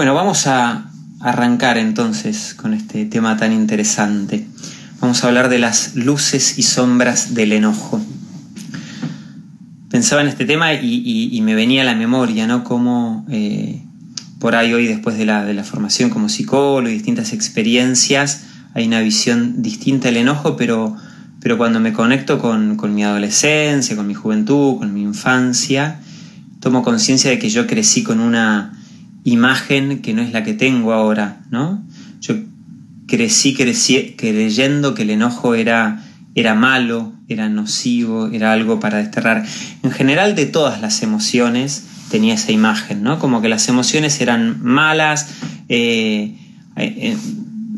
Bueno, vamos a arrancar entonces con este tema tan interesante. Vamos a hablar de las luces y sombras del enojo. Pensaba en este tema y, me venía a la memoria, ¿no? Cómo eh, por ahí hoy, después de la, formación como psicólogo y distintas experiencias, hay una visión distinta del enojo, pero, pero cuando me conecto con, con mi adolescencia, con mi juventud, con mi infancia, tomo conciencia de que yo crecí con una imagen que no es la que tengo ahora, ¿no? Yo crecí, creyendo que el enojo era, era malo, era nocivo, era algo para desterrar. En general de todas las emociones tenía esa imagen, ¿no? Como que las emociones eran malas, eh, eh,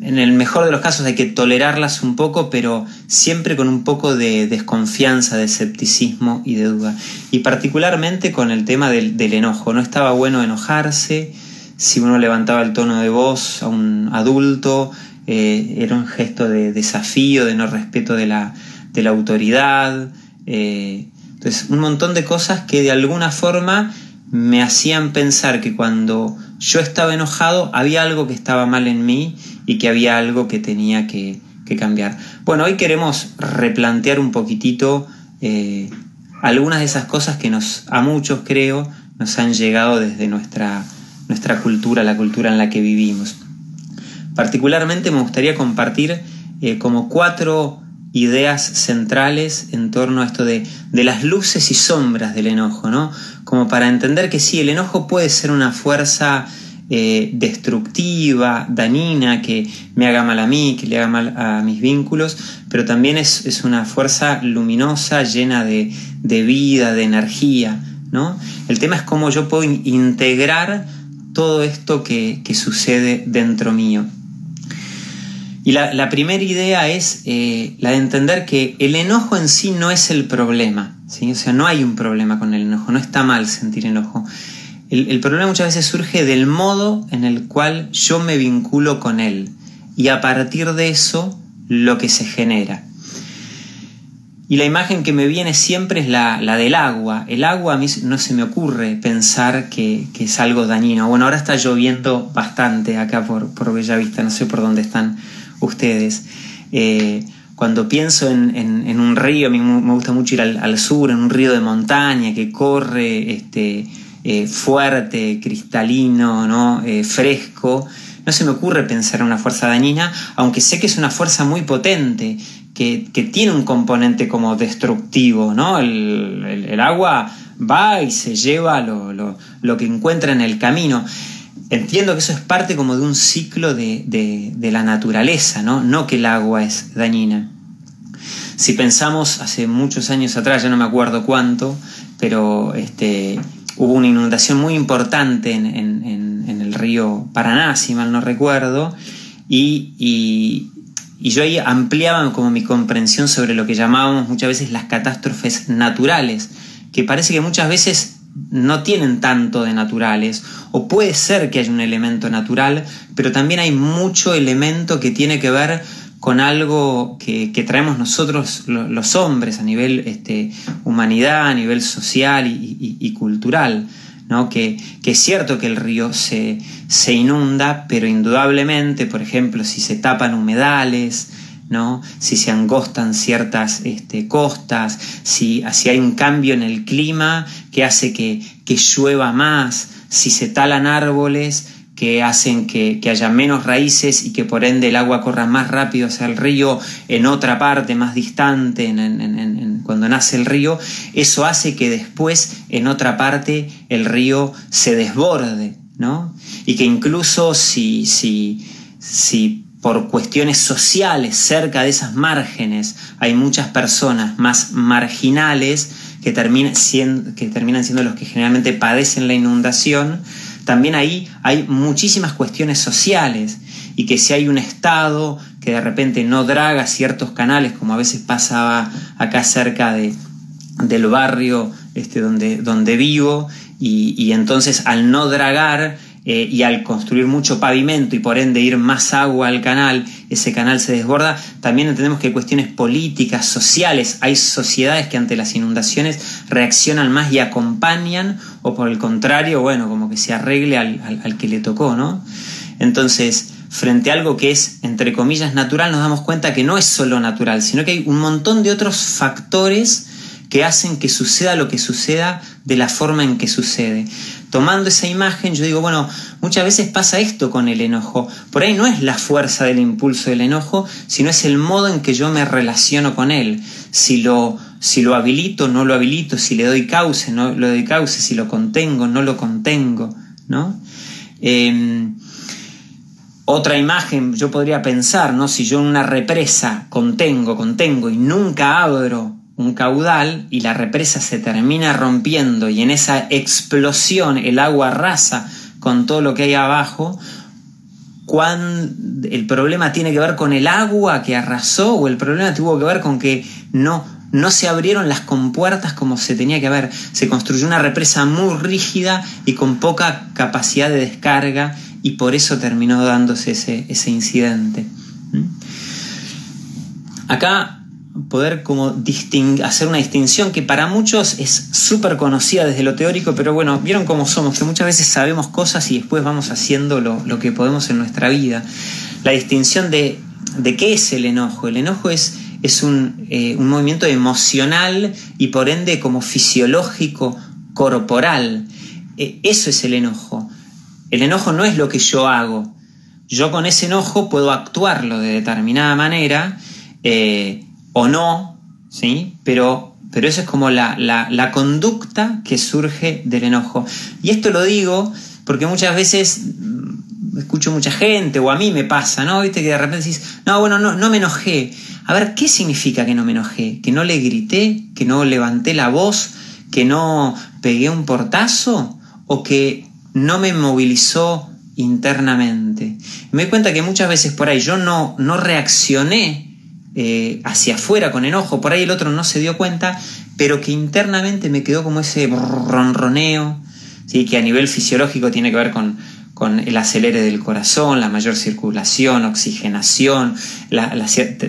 en el mejor de los casos hay que tolerarlas un poco, pero siempre con un poco de desconfianza, de escepticismo y de duda. Y particularmente con el tema del, enojo. No estaba bueno enojarse. Si uno levantaba el tono de voz a un adulto, eh, era un gesto de desafío, de no respeto de la, autoridad. Eh, entonces, un montón de cosas que de alguna forma me hacían pensar que cuando yo estaba enojado había algo que estaba mal en mí y que había algo que tenía que, cambiar. Bueno, hoy queremos replantear un poquitito eh, algunas de esas cosas que nos, a muchos creo, nos han llegado desde nuestra, nuestra cultura, la cultura en la que vivimos. Particularmente me gustaría compartir eh, como cuatro ideas centrales en torno a esto de, de, las luces y sombras del enojo, ¿no? Como para entender que sí, el enojo puede ser una fuerza eh, destructiva, dañina, que me haga mal a mí, que le haga mal a mis vínculos, pero también es, una fuerza luminosa, llena de, vida, de energía. ¿no? El tema es cómo yo puedo integrar todo esto que, sucede dentro mío. Y la, primera idea es eh, la de entender que el enojo en sí no es el problema. ¿sí? O sea, no hay un problema con el enojo, no está mal sentir enojo. El, problema muchas veces surge del modo en el cual yo me vinculo con él y a partir de eso lo que se genera. Y la imagen que me viene siempre es la, del agua. El agua a mí no se me ocurre pensar que, es algo dañino. Bueno, ahora está lloviendo bastante acá por, por Bellavista, no sé por dónde están ustedes. Eh, cuando pienso en, un río, a mí me gusta mucho ir al, al, sur, en un río de montaña que corre este, eh, fuerte, cristalino, ¿no? Eh, fresco, no se me ocurre pensar en una fuerza dañina, aunque sé que es una fuerza muy potente, que, tiene un componente como destructivo, ¿no? El, agua va y se lleva lo, que encuentra en el camino. Entiendo que eso es parte como de un ciclo de, de, la naturaleza, ¿no? No que el agua es dañina. Si pensamos hace muchos años atrás, ya no me acuerdo cuánto, pero este, hubo una inundación muy importante en, el río Paraná, si mal no recuerdo, y, yo ahí ampliaba como mi comprensión sobre lo que llamábamos muchas veces las catástrofes naturales, que parece que muchas veces no tienen tanto de naturales, o puede ser que haya un elemento natural, pero también hay mucho elemento que tiene que ver con algo que, traemos nosotros los hombres a nivel este, humanidad, a nivel social y, cultural. ¿no? Que, es cierto que el río se, se, inunda, pero indudablemente, por ejemplo, si se tapan humedales, ¿no? si se angostan ciertas este, costas, si, si, hay un cambio en el clima que hace que, que llueva más, si se talan árboles, que hacen que, haya menos raíces y que por ende el agua corra más rápido hacia el río en otra parte más distante, en, cuando nace el río, eso hace que después en otra parte el río se desborde, ¿no? Y que incluso si, si, si por cuestiones sociales cerca de esas márgenes hay muchas personas más marginales que, siendo, que terminan siendo los que generalmente padecen la inundación, también ahí hay muchísimas cuestiones sociales y que si hay un Estado que de repente no draga ciertos canales, como a veces pasaba acá cerca de, del barrio este, donde, donde vivo, y, entonces al no dragar eh, y al construir mucho pavimento y por ende ir más agua al canal, ese canal se desborda, también entendemos que hay cuestiones políticas, sociales, hay sociedades que ante las inundaciones reaccionan más y acompañan, o por el contrario, bueno, como que se arregle al, al que le tocó, ¿no? Entonces, frente a algo que es, entre comillas, natural, nos damos cuenta que no es solo natural, sino que hay un montón de otros factores que hacen que suceda lo que suceda de la forma en que sucede. Tomando esa imagen, yo digo, bueno, muchas veces pasa esto con el enojo. Por ahí no es la fuerza del impulso del enojo, sino es el modo en que yo me relaciono con él. Si lo, si lo habilito, no lo habilito, si le doy cauce, no lo doy cauce, si lo contengo, no lo contengo, ¿no? Em, otra imagen, yo podría pensar, ¿no? Si yo en una represa contengo, contengo y nunca abro un caudal y la represa se termina rompiendo y en esa explosión el agua arrasa con todo lo que hay abajo, el problema tiene que ver con el agua que arrasó o el problema tuvo que ver con que no, no se abrieron las compuertas como se tenía que haber. Se construyó una represa muy rígida y con poca capacidad de descarga y por eso terminó dándose ese, ese incidente. ¿Mm? Acá poder como hacer una distinción que para muchos es súper conocida desde lo teórico, pero bueno, vieron cómo somos, que muchas veces sabemos cosas y después vamos haciendo lo, que podemos en nuestra vida. La distinción de, de qué es el enojo. El enojo es, es un, eh, un movimiento emocional y por ende como fisiológico, corporal. Eh, eso es el enojo. El enojo no es lo que yo hago. Yo con ese enojo puedo actuarlo de determinada manera. Eh, o no, ¿sí? Pero, pero eso es como la, la, conducta que surge del enojo. Y esto lo digo porque muchas veces mm, escucho mucha gente, o a mí me pasa, ¿no? Viste que de repente decís, no, bueno, no, no me enojé. A ver, ¿qué significa que no me enojé? ¿Que no le grité? ¿Que no levanté la voz? ¿Que no pegué un portazo? ¿O que no me movilizó internamente? Me doy cuenta que muchas veces por ahí yo no, no reaccioné eh, hacia afuera con enojo, por ahí el otro no se dio cuenta, pero que internamente me quedó como ese ronroneo, ¿sí? que a nivel fisiológico tiene que ver con, con el acelere del corazón, la mayor circulación, oxigenación, la,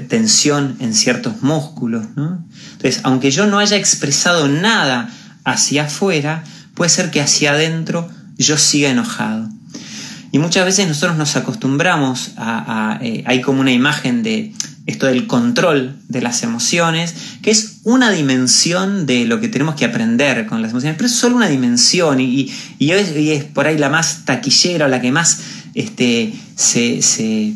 tensión en ciertos músculos. Entonces, aunque yo no haya expresado nada hacia afuera, puede ser que hacia adentro yo siga enojado. Y muchas veces nosotros nos acostumbramos a, eh, hay como una imagen de, esto del control de las emociones, que es una dimensión de lo que tenemos que aprender con las emociones, pero es solo una dimensión y, es, por ahí la más taquillera la que más este, se, se,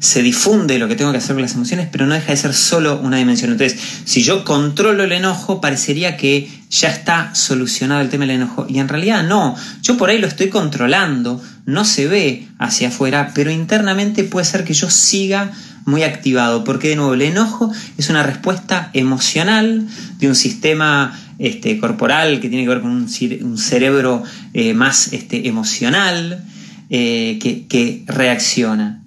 se, difunde lo que tengo que hacer con las emociones, pero no deja de ser solo una dimensión. Entonces, si yo controlo el enojo, parecería que ya está solucionado el tema del enojo. Y en realidad no, yo por ahí lo estoy controlando, no se ve hacia afuera, pero internamente puede ser que yo siga muy activado, porque de nuevo el enojo es una respuesta emocional de un sistema este, corporal que tiene que ver con un, cerebro eh, más este, emocional eh, que, que reacciona.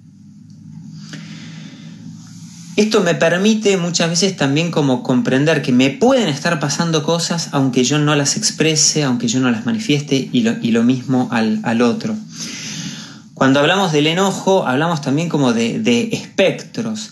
Esto me permite muchas veces también como comprender que me pueden estar pasando cosas aunque yo no las exprese, aunque yo no las manifieste y lo, mismo al, otro. Cuando hablamos del enojo, hablamos también como de, espectros.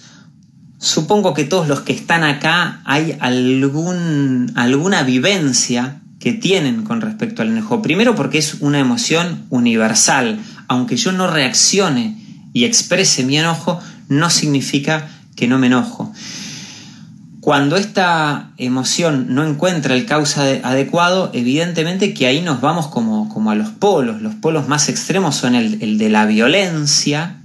Supongo que todos los que están acá hay algún, alguna vivencia que tienen con respecto al enojo. Primero porque es una emoción universal. Aunque yo no reaccione y exprese mi enojo, no significa que no me enojo. Cuando esta emoción no encuentra el causa adecuado, evidentemente que ahí nos vamos como, como a los polos. Los polos más extremos son el, de la violencia,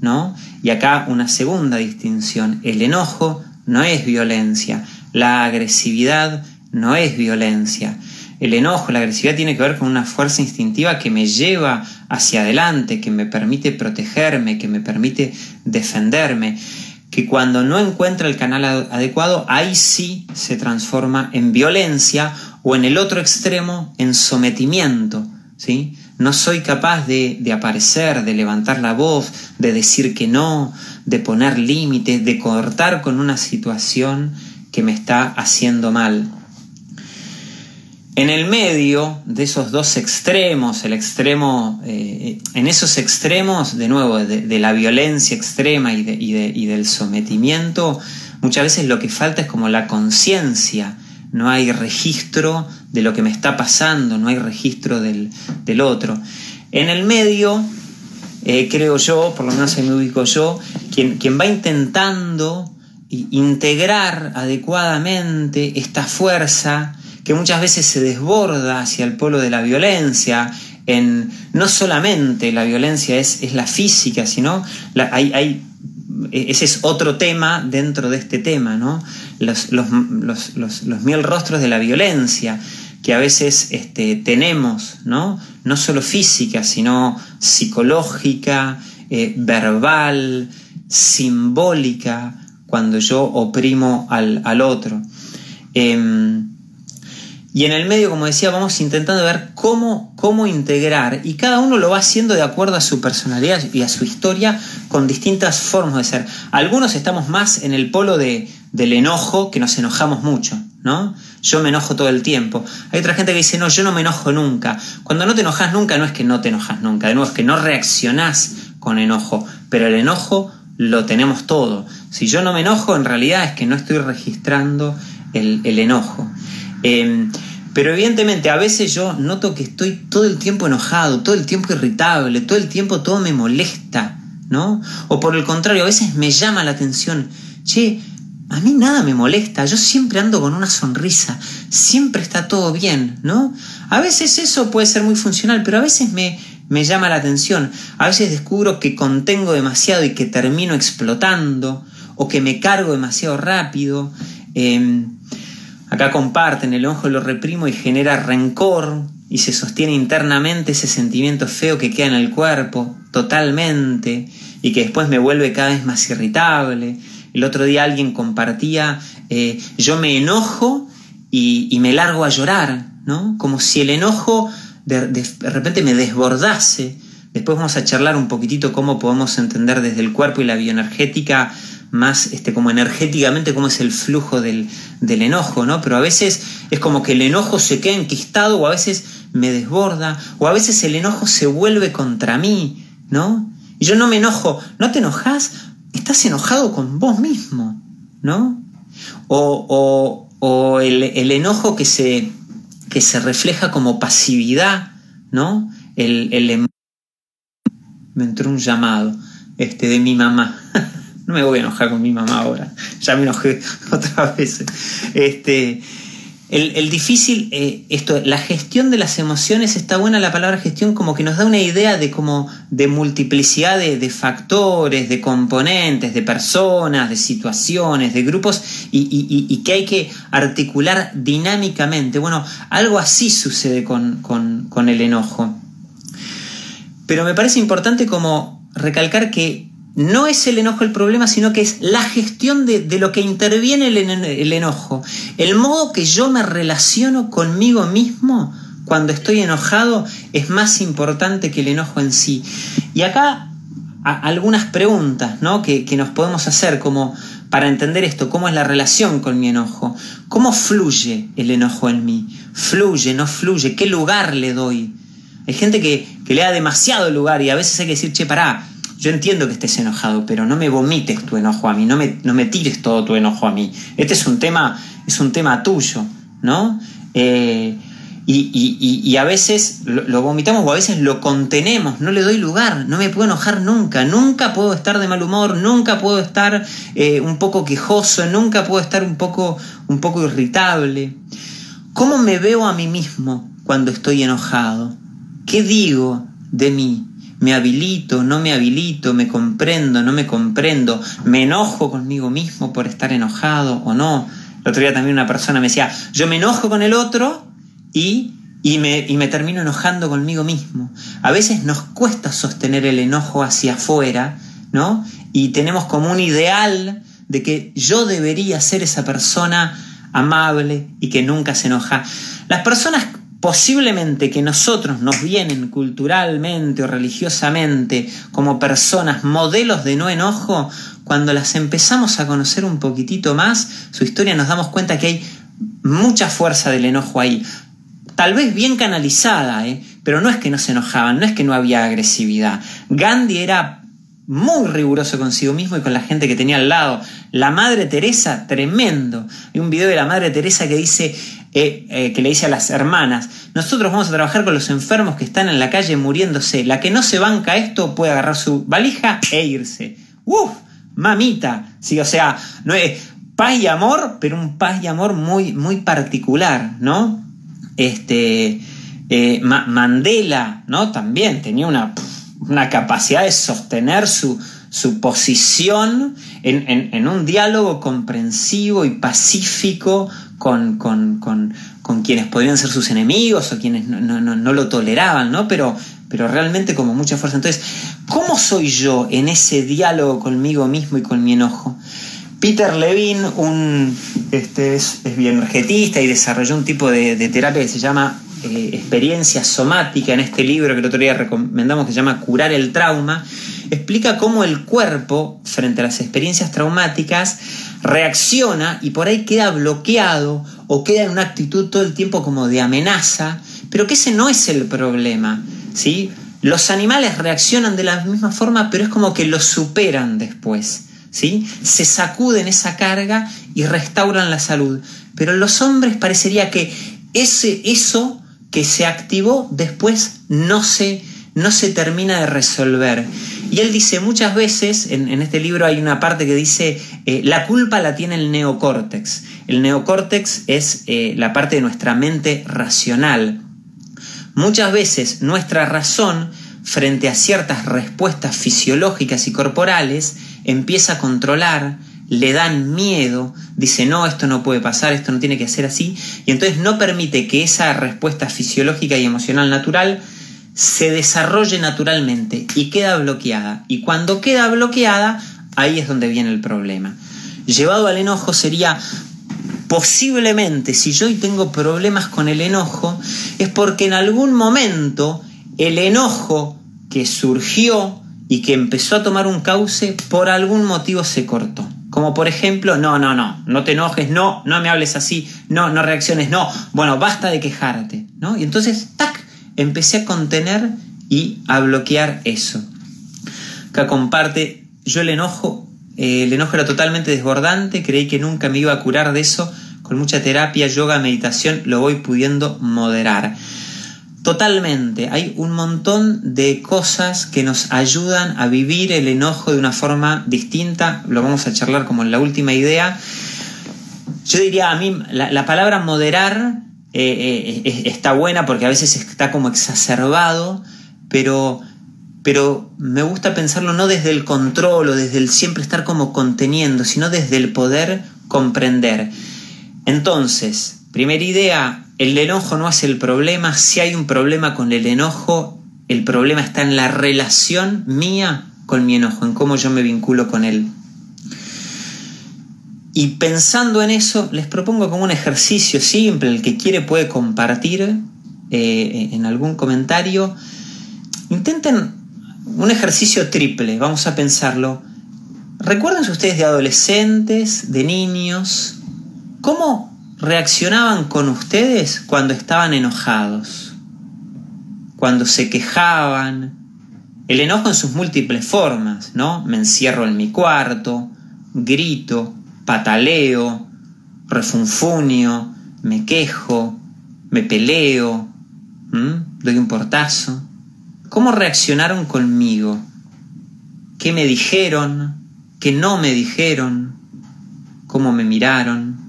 ¿no? Y acá una segunda distinción. El enojo no es violencia. La agresividad no es violencia. El enojo, la agresividad tiene que ver con una fuerza instintiva que me lleva hacia adelante, que me permite protegerme, que me permite defenderme que cuando no encuentra el canal adecuado, ahí sí se transforma en violencia o en el otro extremo, en sometimiento. ¿sí? No soy capaz de, de aparecer, de levantar la voz, de decir que no, de poner límites, de cortar con una situación que me está haciendo mal. En el medio de esos dos extremos, el extremo, eh, en esos extremos, de nuevo, de, la violencia extrema y, del sometimiento, muchas veces lo que falta es como la conciencia, no hay registro de lo que me está pasando, no hay registro del, otro. En el medio, eh, creo yo, por lo menos ahí me ubico yo, quien va intentando integrar adecuadamente esta fuerza que muchas veces se desborda hacia el polo de la violencia, en no solamente la violencia es, es la física, sino hay, hay, ese es otro tema dentro de este tema, ¿no? Los, los, los, los mil rostros de la violencia que a veces este, tenemos, ¿no? no solo física, sino psicológica, eh, verbal, simbólica, cuando yo oprimo al, otro. Em, y en el medio, como decía, vamos intentando ver cómo, cómo integrar, y cada uno lo va haciendo de acuerdo a su personalidad y a su historia, con distintas formas de ser. Algunos estamos más en el polo de, del enojo, que nos enojamos mucho, ¿no? Yo me enojo todo el tiempo. Hay otra gente que dice, no, yo no me enojo nunca. Cuando no te enojas nunca, no es que no te enojas nunca, de nuevo es que no reaccionás con enojo, pero el enojo lo tenemos todo. Si yo no me enojo, en realidad es que no estoy registrando el, enojo. Em, pero evidentemente a veces yo noto que estoy todo el tiempo enojado, todo el tiempo irritable, todo el tiempo todo me molesta, ¿no? O por el contrario, a veces me llama la atención, che, a mí nada me molesta, yo siempre ando con una sonrisa, siempre está todo bien, ¿no? A veces eso puede ser muy funcional, pero a veces me, me llama la atención, a veces descubro que contengo demasiado y que termino explotando, o que me cargo demasiado rápido. Em, acá comparten, el ojo lo reprimo y genera rencor y se sostiene internamente ese sentimiento feo que queda en el cuerpo, totalmente, y que después me vuelve cada vez más irritable el otro día alguien compartía, eh, yo me enojo y, me largo a llorar, ¿no? Como si el enojo de, repente me desbordase. Después vamos a charlar un poquitito cómo podemos entender desde el cuerpo y la bioenergética más este, como energéticamente cómo es el flujo del, del, enojo, ¿no? Pero a veces es como que el enojo se queda enquistado o a veces me desborda o a veces el enojo se vuelve contra mí, ¿no? Y yo no me enojo, ¿no te enojas? estás enojado con vos mismo, ¿no? O, o, el, enojo que se, que se refleja como pasividad, ¿no? El, el, em-, me entró un llamado este, de mi mamá. no me voy a enojar con mi mamá ahora. Ya me enojé otra vez. Este, el, difícil, eh, esto, la gestión de las emociones, está buena la palabra gestión como que nos da una idea de como de multiplicidad de, factores, de componentes, de personas, de situaciones, de grupos y, que hay que articular dinámicamente. Bueno, algo así sucede con, con el enojo. Pero me parece importante como recalcar que no es el enojo el problema, sino que es la gestión de, lo que interviene el, el, enojo. El modo que yo me relaciono conmigo mismo cuando estoy enojado es más importante que el enojo en sí. Y acá algunas preguntas ¿no? que, que nos podemos hacer como para entender esto, cómo es la relación con mi enojo, cómo fluye el enojo en mí, fluye, no fluye, qué lugar le doy. Hay gente que, que le da demasiado lugar y a veces hay que decir, che, pará, yo entiendo que estés enojado, pero no me vomites tu enojo a mí, no me, no me tires todo tu enojo a mí. Este es un tema, es un tema tuyo, ¿no? Eh, y, a veces lo, vomitamos o a veces lo contenemos, no le doy lugar, no me puedo enojar nunca, nunca puedo estar de mal humor, nunca puedo estar eh, un poco quejoso, nunca puedo estar un poco, un poco irritable. ¿Cómo me veo a mí mismo cuando estoy enojado? ¿Qué digo de mí? Me habilito, no me habilito, me comprendo, no me comprendo, me enojo conmigo mismo por estar enojado o no. El otro día también una persona me decía, yo me enojo con el otro y, y, me, y me termino enojando conmigo mismo. A veces nos cuesta sostener el enojo hacia afuera, ¿no? Y tenemos como un ideal de que yo debería ser esa persona amable y que nunca se enoja. Las personas posiblemente que nosotros nos vienen culturalmente o religiosamente como personas modelos de no enojo, cuando las empezamos a conocer un poquitito más, su historia nos damos cuenta que hay mucha fuerza del enojo ahí. tal vez bien canalizada, ¿eh? pero no es que no se enojaban, no es que no había agresividad. Gandhi era muy riguroso consigo mismo y con la gente que tenía al lado. La Madre Teresa, tremendo. Hay un video de la Madre Teresa que dice, eh, eh, que le dice a las hermanas, nosotros vamos a trabajar con los enfermos que están en la calle muriéndose. La que no se banca esto puede agarrar su valija e irse. ¡Uf! Mamita. Sí, o sea, no es paz y amor, pero un paz y amor muy, muy particular, ¿no? Este, eh, Mandela, ¿no? También tenía una una capacidad de sostener su, su posición en, un diálogo comprensivo y pacífico con, quienes podrían ser sus enemigos o quienes no, lo toleraban, ¿no? Pero, pero realmente como mucha fuerza. Entonces, ¿cómo soy yo en ese diálogo conmigo mismo y con mi enojo? Peter Levine, un, este, es, es bioenergetista y desarrolló un tipo de terapia que se llama eh, experiencia somática en este libro que el otro día recomendamos que se llama Curar el trauma, explica cómo el cuerpo frente a las experiencias traumáticas reacciona y por ahí queda bloqueado o queda en una actitud todo el tiempo como de amenaza, pero que ese no es el problema, ¿sí? Los animales reaccionan de la misma forma, pero es como que lo superan después, ¿sí? Se sacuden esa carga y restauran la salud. Pero los hombres parecería que ese, eso que se activó después no se, no se termina de resolver. Y él dice muchas veces, en, este libro hay una parte que dice, eh, la culpa la tiene el neocórtex. El neocórtex es eh, la parte de nuestra mente racional. Muchas veces nuestra razón frente a ciertas respuestas fisiológicas y corporales empieza a controlar, le dan miedo, dice, no, esto no puede pasar, esto no tiene que ser así, y entonces no permite que esa respuesta fisiológica y emocional natural se desarrolle naturalmente y queda bloqueada. Y cuando queda bloqueada, ahí es donde viene el problema. Llevado al enojo sería posiblemente, si yo hoy tengo problemas con el enojo, es porque en algún momento el enojo que surgió y que empezó a tomar un cauce, por algún motivo se cortó. Como por ejemplo, no, no, no, no te enojes, no, no me hables así, no, no reacciones, no, bueno, basta de quejarte, ¿no? Y entonces, tac, empecé a contener y a bloquear eso. Acá comparte, yo el enojo, eh, el enojo era totalmente desbordante, creí que nunca me iba a curar de eso, con mucha terapia, yoga, meditación, lo voy pudiendo moderar. Totalmente, hay un montón de cosas que nos ayudan a vivir el enojo de una forma distinta, lo vamos a charlar como en la última idea. Yo diría a mí, la, palabra moderar eh, eh, está buena porque a veces está como exacerbado, pero, pero me gusta pensarlo no desde el control o desde el siempre estar como conteniendo, sino desde el poder comprender. Entonces, primera idea, el enojo no es el problema. Si hay un problema con el enojo, el problema está en la relación mía con mi enojo, en cómo yo me vinculo con él. Y pensando en eso, les propongo como un ejercicio simple, el que quiere puede compartir eh, en algún comentario. Intenten un ejercicio triple, vamos a pensarlo. Recuerden ustedes de adolescentes, de niños, cómo reaccionaban con ustedes cuando estaban enojados, cuando se quejaban. El enojo en sus múltiples formas, ¿no? Me encierro en mi cuarto, grito, pataleo, refunfunio, me quejo, me peleo, doy un portazo. ¿Cómo reaccionaron conmigo? ¿Qué me dijeron? ¿Qué no me dijeron? ¿Cómo me miraron?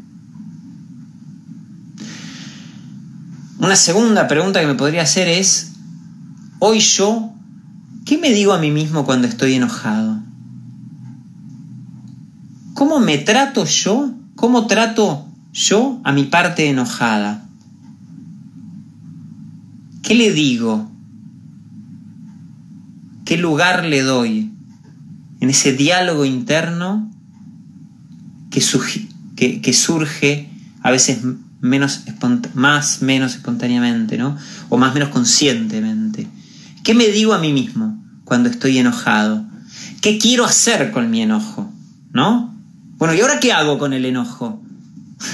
Una segunda pregunta que me podría hacer es, hoy yo, ¿qué me digo a mí mismo cuando estoy enojado? ¿Cómo me trato yo? ¿Cómo trato yo a mi parte enojada? ¿Qué le digo? ¿Qué lugar le doy en ese diálogo interno que, que surge a veces menos más menos espontáneamente, ¿no? O más menos conscientemente. ¿Qué me digo a mí mismo cuando estoy enojado? ¿Qué quiero hacer con mi enojo? ¿No? Bueno, ¿y ahora qué hago con el enojo?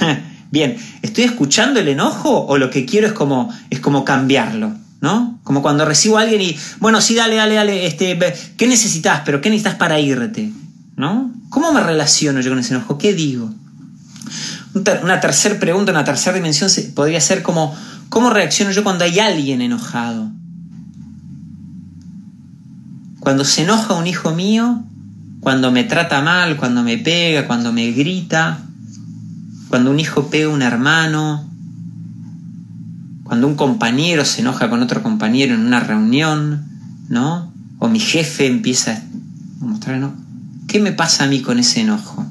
bien, ¿estoy escuchando el enojo o lo que quiero es como, es como cambiarlo? ¿No? Como cuando recibo a alguien y, bueno, sí, dale, dale, dale, este, ¿qué necesitas? ¿Pero qué necesitas para irte? ¿No? ¿Cómo me relaciono yo con ese enojo? ¿Qué digo? Una tercera pregunta, una tercera dimensión podría ser como, ¿cómo reacciono yo cuando hay alguien enojado? Cuando se enoja un hijo mío, cuando me trata mal, cuando me pega, cuando me grita, cuando un hijo pega a un hermano, cuando un compañero se enoja con otro compañero en una reunión, ¿no? O mi jefe empieza a mostrar. ¿Qué me pasa a mí con ese enojo?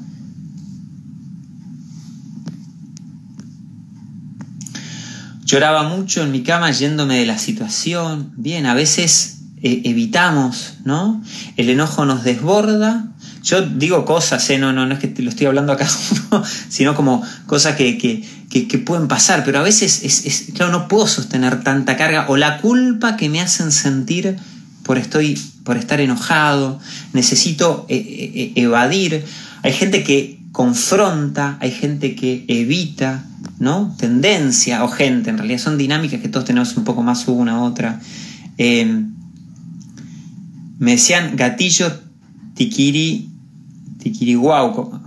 Lloraba mucho en mi cama yéndome de la situación. Bien, a veces eh, evitamos, ¿no? El enojo nos desborda. Yo digo cosas, ¿eh? no, no, no es que te lo estoy hablando acá, sino como cosas que, que, pueden pasar, pero a veces es, claro, no puedo sostener tanta carga o la culpa que me hacen sentir por, estoy, por estar enojado, necesito eh, evadir. Hay gente que confronta, hay gente que evita, ¿no? Tendencia o gente, en realidad son dinámicas que todos tenemos un poco más una a otra. Eh, me decían gatillo tiquiri, tiquiri guau.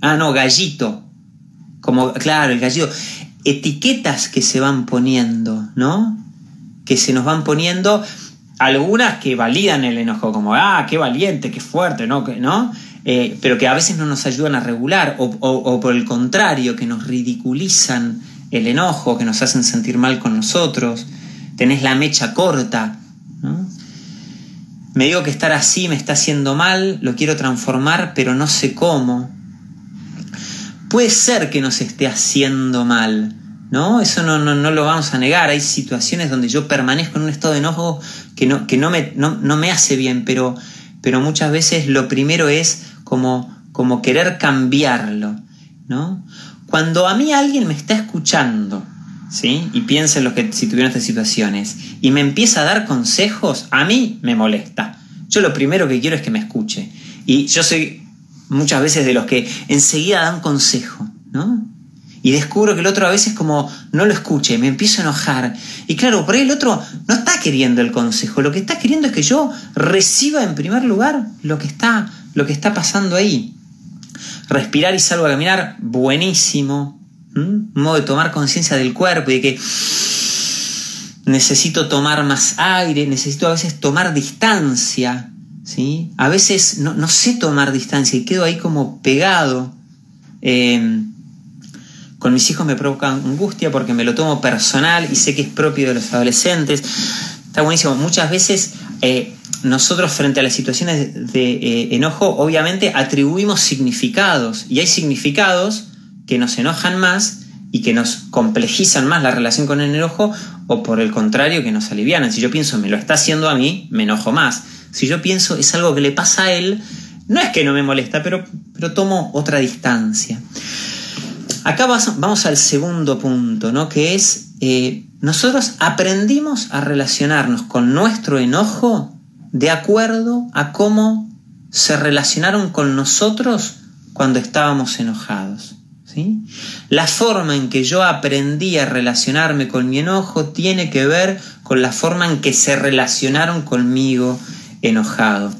Ah, no, gallito. Como, claro, el gallito. Etiquetas que se van poniendo, ¿no? Que se nos van poniendo algunas que validan el enojo, como, ah, qué valiente, qué fuerte, ¿no? ¿no? Eh, pero que a veces no nos ayudan a regular, o, por el contrario, que nos ridiculizan el enojo, que nos hacen sentir mal con nosotros, tenés la mecha corta. Me digo que estar así me está haciendo mal, lo quiero transformar, pero no sé cómo. Puede ser que nos esté haciendo mal, ¿no? Eso no, no, lo vamos a negar. Hay situaciones donde yo permanezco en un estado de enojo que no, que no, me, no, no me hace bien, pero, pero muchas veces lo primero es como, como querer cambiarlo, ¿no? Cuando a mí alguien me está escuchando, ¿sí? Y piensa en lo que si tuvieron estas situaciones y me empieza a dar consejos, a mí me molesta. Yo lo primero que quiero es que me escuche. Y yo soy muchas veces de los que enseguida dan consejo, ¿no? Y descubro que el otro a veces como no lo escuche, me empiezo a enojar. Y claro, por ahí el otro no está queriendo el consejo, lo que está queriendo es que yo reciba en primer lugar lo que está lo que está pasando ahí. Respirar y salgo a caminar, buenísimo. Un modo de tomar conciencia del cuerpo y de que necesito tomar más aire, necesito a veces tomar distancia. ¿sí? A veces no, sé tomar distancia y quedo ahí como pegado. Em, con mis hijos me provoca angustia porque me lo tomo personal y sé que es propio de los adolescentes. Está buenísimo. Muchas veces eh, nosotros frente a las situaciones de eh, enojo, obviamente atribuimos significados y hay significados que nos enojan más y que nos complejizan más la relación con el enojo o por el contrario que nos alivianan. Si yo pienso me lo está haciendo a mí, me enojo más. Si yo pienso es algo que le pasa a él, no es que no me molesta, pero, pero tomo otra distancia. Acá vamos al segundo punto, ¿no? que es eh, nosotros aprendimos a relacionarnos con nuestro enojo de acuerdo a cómo se relacionaron con nosotros cuando estábamos enojados. ¿sí? La forma en que yo aprendí a relacionarme con mi enojo tiene que ver con la forma en que se relacionaron conmigo enojado.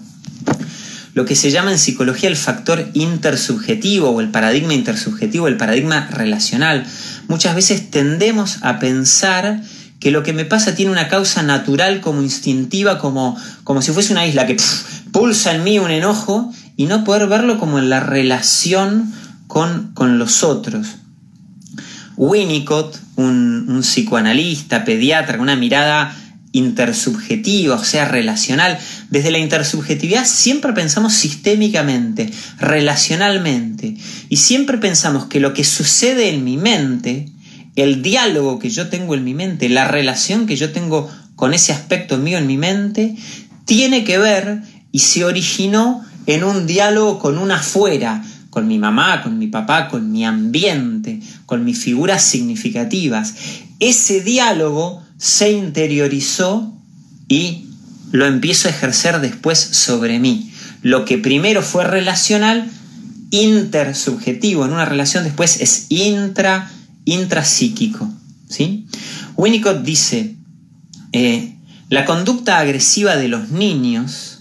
Lo que se llama en psicología el factor intersubjetivo o el paradigma intersubjetivo, el paradigma relacional. Muchas veces tendemos a pensar que lo que me pasa tiene una causa natural como instintiva, como, como si fuese una isla que pulsa en mí un enojo y no poder verlo como en la relación con, con los otros. Winnicott, un, un, psicoanalista, pediatra, con una mirada intersubjetiva, o sea, relacional. Desde la intersubjetividad siempre pensamos sistémicamente, relacionalmente, y siempre pensamos que lo que sucede en mi mente el diálogo que yo tengo en mi mente, la relación que yo tengo con ese aspecto mío en mi mente, tiene que ver y se originó en un diálogo con una afuera, con mi mamá, con mi papá, con mi ambiente, con mis figuras significativas. Ese diálogo se interiorizó y lo empiezo a ejercer después sobre mí. Lo que primero fue relacional, intersubjetivo en una relación, después es intra, intrapsíquico. ¿sí? Winnicott dice, eh, la conducta agresiva de los niños,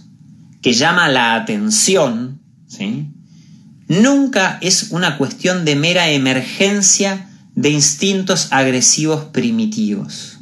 que llama la atención, ¿sí? nunca es una cuestión de mera emergencia de instintos agresivos primitivos.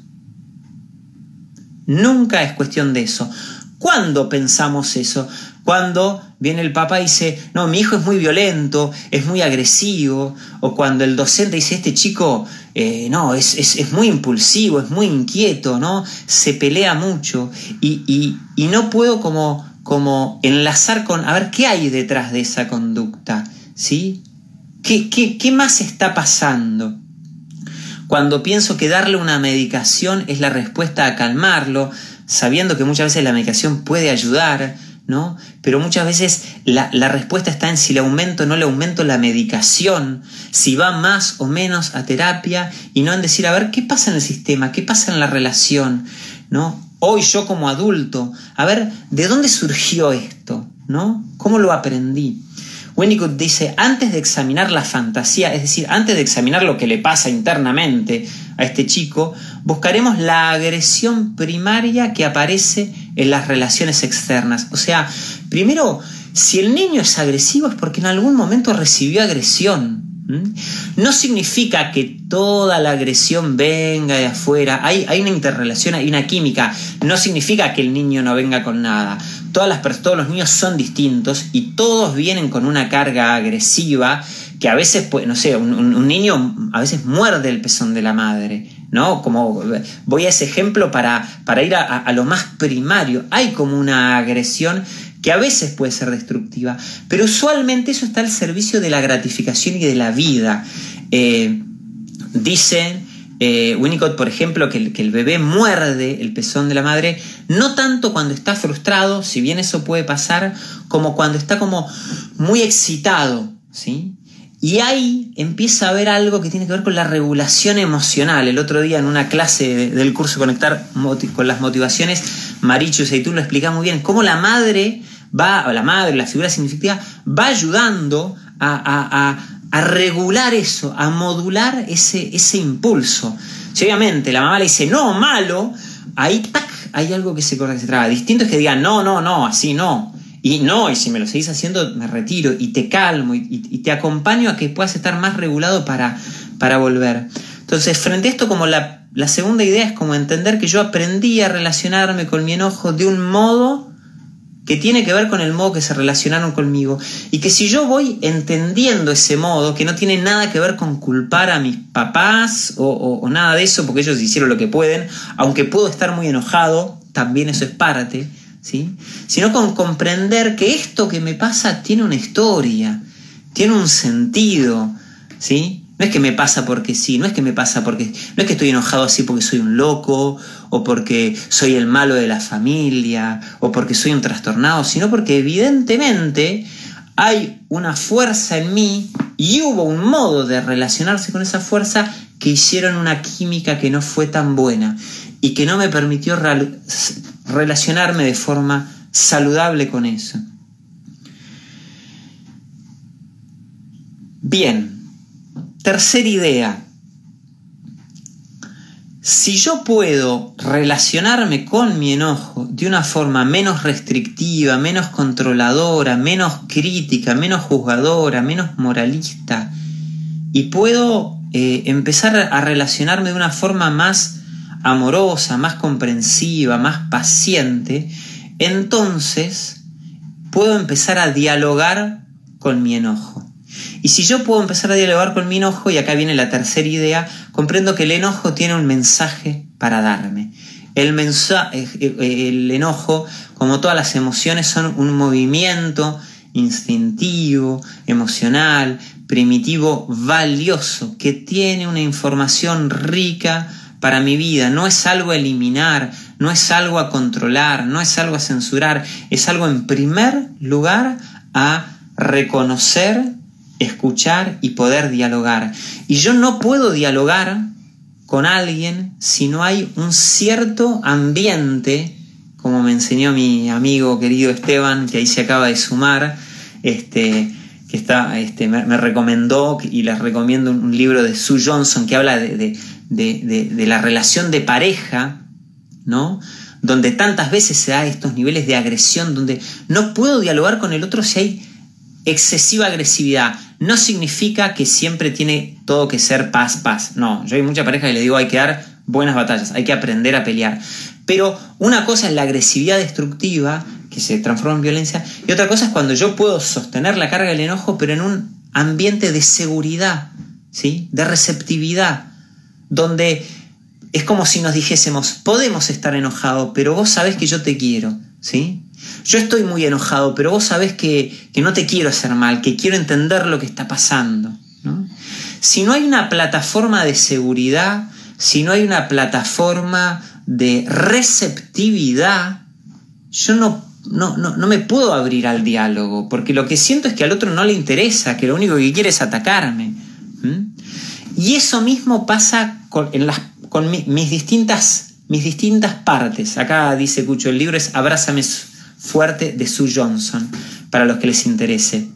Nunca es cuestión de eso. ¿Cuándo pensamos eso? Cuando viene el papá y dice, no, mi hijo es muy violento, es muy agresivo, o cuando el docente dice, este chico, eh, no, es, es, muy impulsivo, es muy inquieto, ¿no? Se pelea mucho y, y, no puedo como, como enlazar con, a ver, ¿qué hay detrás de esa conducta? ¿Sí? ¿Qué, qué, qué más está pasando? Cuando pienso que darle una medicación es la respuesta a calmarlo, sabiendo que muchas veces la medicación puede ayudar, ¿no? Pero muchas veces la, respuesta está en si le aumento o no le aumento la medicación, si va más o menos a terapia y no en decir, a ver, ¿qué pasa en el sistema? ¿Qué pasa en la relación? ¿No? Hoy yo como adulto, a ver, ¿de dónde surgió esto? ¿No? ¿Cómo lo aprendí? Winnicott dice, antes de examinar la fantasía, es decir, antes de examinar lo que le pasa internamente a este chico, buscaremos la agresión primaria que aparece en las relaciones externas. O sea, primero, si el niño es agresivo es porque en algún momento recibió agresión. No significa que toda la agresión venga de afuera. Hay, hay, una interrelación, hay una química. No significa que el niño no venga con nada. Todas las, todos los niños son distintos y todos vienen con una carga agresiva que a veces, no sé, un, niño a veces muerde el pezón de la madre. ¿no? Como voy a ese ejemplo para, para ir a, lo más primario. Hay como una agresión que a veces puede ser destructiva, pero usualmente eso está al servicio de la gratificación y de la vida. Eh, dicen eh, Winnicott, por ejemplo, que el, que el, bebé muerde el pezón de la madre, no tanto cuando está frustrado, si bien eso puede pasar, como cuando está como muy excitado, ¿sí? Y ahí empieza a haber algo que tiene que ver con la regulación emocional. El otro día en una clase del curso Conectar con las motivaciones, Marichu y tú lo explicas muy bien, cómo la madre va, la madre, la figura significativa, va ayudando a, regular eso, a modular ese, ese impulso. Si obviamente la mamá le dice, no, malo, ahí ¡tac! hay algo que se corta, que se traba. Distinto es que diga, no, no, no, así no. Y no, y si me lo seguís haciendo, me retiro y te calmo y, te acompaño a que puedas estar más regulado para, para volver. Entonces, frente a esto, como la, la segunda idea es como entender que yo aprendí a relacionarme con mi enojo de un modo que tiene que ver con el modo que se relacionaron conmigo. Y que si yo voy entendiendo ese modo, que no tiene nada que ver con culpar a mis papás o, nada de eso, porque ellos hicieron lo que pueden, aunque puedo estar muy enojado, también eso es parte, ¿sí? Sino con comprender que esto que me pasa tiene una historia, tiene un sentido, ¿sí? No es que me pasa porque sí, no es que me pasa porque. No es que estoy enojado así porque soy un loco, o porque soy el malo de la familia, o porque soy un trastornado, sino porque evidentemente hay una fuerza en mí y hubo un modo de relacionarse con esa fuerza que hicieron una química que no fue tan buena y que no me permitió relacionarme de forma saludable con eso. Bien, tercera idea. Si yo puedo relacionarme con mi enojo de una forma menos restrictiva, menos controladora, menos crítica, menos juzgadora, menos moralista, y puedo eh, empezar a relacionarme de una forma más amorosa, más comprensiva, más paciente, entonces puedo empezar a dialogar con mi enojo. Y si yo puedo empezar a dialogar con mi enojo, y acá viene la tercera idea, comprendo que el enojo tiene un mensaje para darme. El, mensaje, el enojo, como todas las emociones, son un movimiento instintivo, emocional, primitivo, valioso, que tiene una información rica para mi vida, no es algo a eliminar, no es algo a controlar, no es algo a censurar, es algo en primer lugar a reconocer, escuchar y poder dialogar. Y yo no puedo dialogar con alguien si no hay un cierto ambiente, como me enseñó mi amigo querido Esteban, que ahí se acaba de sumar, este, que está, este, me, recomendó y les recomiendo un, libro de Sue Johnson que habla de, de, la relación de pareja, ¿no? Donde tantas veces se da estos niveles de agresión, donde no puedo dialogar con el otro si hay excesiva agresividad. No significa que siempre tiene todo que ser paz, paz. No, yo hay mucha pareja que le digo hay que dar buenas batallas, hay que aprender a pelear. Pero una cosa es la agresividad destructiva, que se transforma en violencia, y otra cosa es cuando yo puedo sostener la carga del enojo, pero en un ambiente de seguridad, ¿sí? de receptividad, donde es como si nos dijésemos, podemos estar enojados, pero vos sabés que yo te quiero, ¿sí? Yo estoy muy enojado, pero vos sabés que, que no te quiero hacer mal, que quiero entender lo que está pasando. Si no hay una plataforma de seguridad, si no hay una plataforma de receptividad, yo no, no, no, me puedo abrir al diálogo, porque lo que siento es que al otro no le interesa, que lo único que quiere es atacarme. Y eso mismo pasa con, en las, con mis, distintas, mis distintas partes. Acá dice Cucho, el libro es Abrázame fuerte de Sue Johnson, para los que les interese.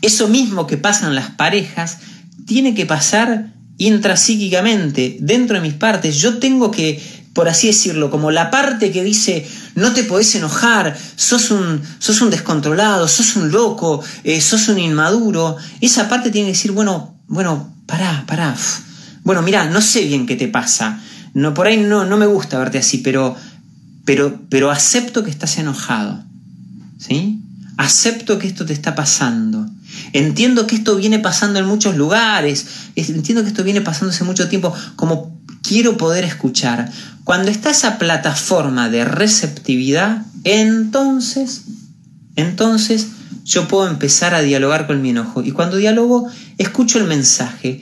Eso mismo que pasa en las parejas, tiene que pasar intrapsíquicamente, dentro de mis partes. Yo tengo que, por así decirlo, como la parte que dice, no te podés enojar, sos un, sos un descontrolado, sos un loco, eh, sos un inmaduro, esa parte tiene que decir, bueno, bueno, pará, pará. Bueno, mira, no sé bien qué te pasa. No, por ahí no, no me gusta verte así, pero, pero, pero acepto que estás enojado. ¿Sí? Acepto que esto te está pasando. Entiendo que esto viene pasando en muchos lugares. Entiendo que esto viene pasando hace mucho tiempo. Como quiero poder escuchar. Cuando está esa plataforma de receptividad, entonces, entonces yo puedo empezar a dialogar con mi enojo. Y cuando dialogo, escucho el mensaje.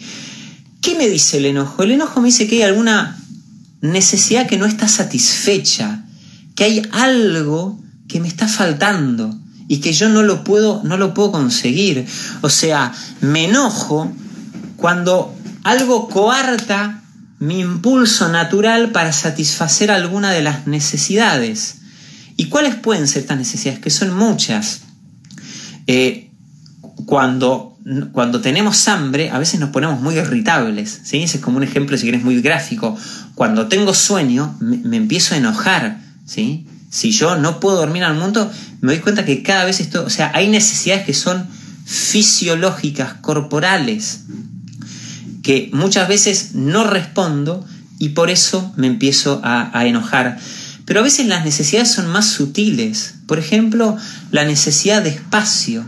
¿Qué me dice el enojo? El enojo me dice que hay alguna necesidad que no está satisfecha, que hay algo que me está faltando y que yo no lo puedo, no lo puedo conseguir. O sea, me enojo cuando algo coarta mi impulso natural para satisfacer alguna de las necesidades. ¿Y cuáles pueden ser estas necesidades? Que son muchas. Eh, cuando, cuando tenemos hambre, a veces nos ponemos muy irritables. ¿sí? Ese es como un ejemplo, si quieres, muy gráfico. Cuando tengo sueño, me, me empiezo a enojar. ¿Sí? Si yo no puedo dormir al mundo, me doy cuenta que cada vez esto, o sea, hay necesidades que son fisiológicas, corporales, que muchas veces no respondo y por eso me empiezo a, enojar. Pero a veces las necesidades son más sutiles. Por ejemplo, la necesidad de espacio.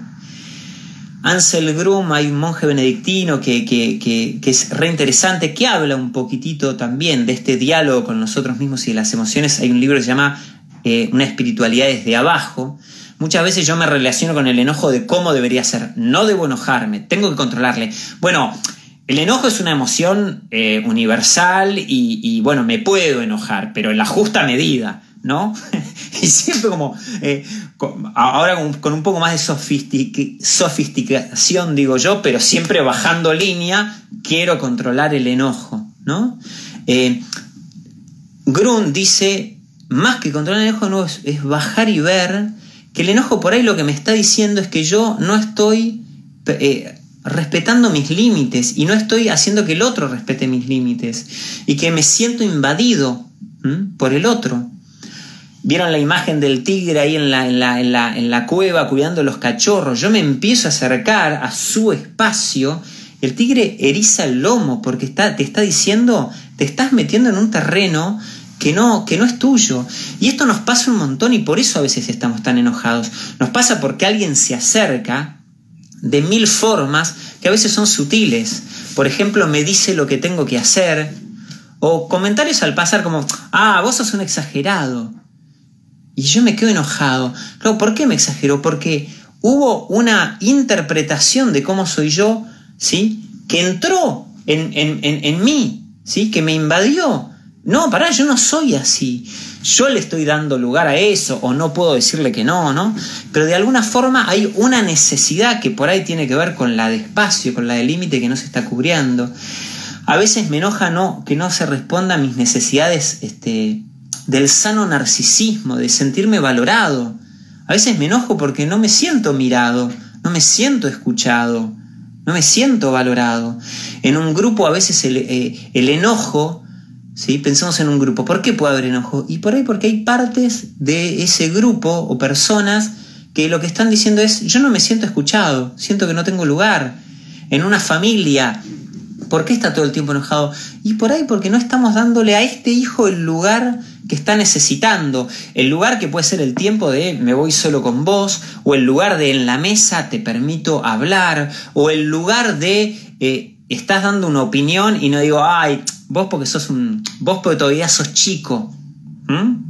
Ansel Grum, hay un monje benedictino que, que, es re interesante, que habla un poquitito también de este diálogo con nosotros mismos y de las emociones. Hay un libro que se llama eh, una espiritualidad desde abajo, muchas veces yo me relaciono con el enojo de cómo debería ser. No debo enojarme, tengo que controlarle. Bueno, el enojo es una emoción eh, universal y, bueno, me puedo enojar, pero en la justa medida, ¿no? y siempre como, eh, ahora con, un poco más de sofisticación, digo yo, pero siempre bajando línea, quiero controlar el enojo, ¿no? Grun dice, más que controlar el enojo no es, bajar y ver que el enojo por ahí lo que me está diciendo es que yo no estoy eh, respetando mis límites y no estoy haciendo que el otro respete mis límites y que me siento invadido por el otro. Vieron la imagen del tigre ahí en la, en, la, en la, cueva cuidando los cachorros. Yo me empiezo a acercar a su espacio. El tigre eriza el lomo porque está, te está diciendo, te estás metiendo en un terreno que no, que no es tuyo. Y esto nos pasa un montón y por eso a veces estamos tan enojados. Nos pasa porque alguien se acerca de mil formas que a veces son sutiles. Por ejemplo, me dice lo que tengo que hacer. O comentarios al pasar como, ah, vos sos un exagerado. Y yo me quedo enojado. ¿por qué me exagero? Porque hubo una interpretación de cómo soy yo, ¿sí? Que entró en, en, en, en mí, ¿sí? Que me invadió. No, pará, yo no soy así. Yo le estoy dando lugar a eso o no puedo decirle que no, ¿no? Pero de alguna forma hay una necesidad que por ahí tiene que ver con la de espacio, con la de límite que no se está cubriendo. A veces me enoja no, que no se responda a mis necesidades este, del sano narcisismo, de sentirme valorado. A veces me enojo porque no me siento mirado, no me siento escuchado, no me siento valorado. En un grupo a veces el, eh, enojo, ¿sí? pensemos en un grupo, ¿por qué puede haber enojo? Y por ahí porque hay partes de ese grupo o personas que lo que están diciendo es, yo no me siento escuchado, siento que no tengo lugar. En una familia, ¿por qué está todo el tiempo enojado? Y por ahí porque no estamos dándole a este hijo el lugar que está necesitando. El lugar que puede ser el tiempo de me voy solo con vos, o el lugar de en la mesa te permito hablar, o el lugar de eh, estás dando una opinión y no digo, ay, vos porque sos un. vos porque todavía sos chico.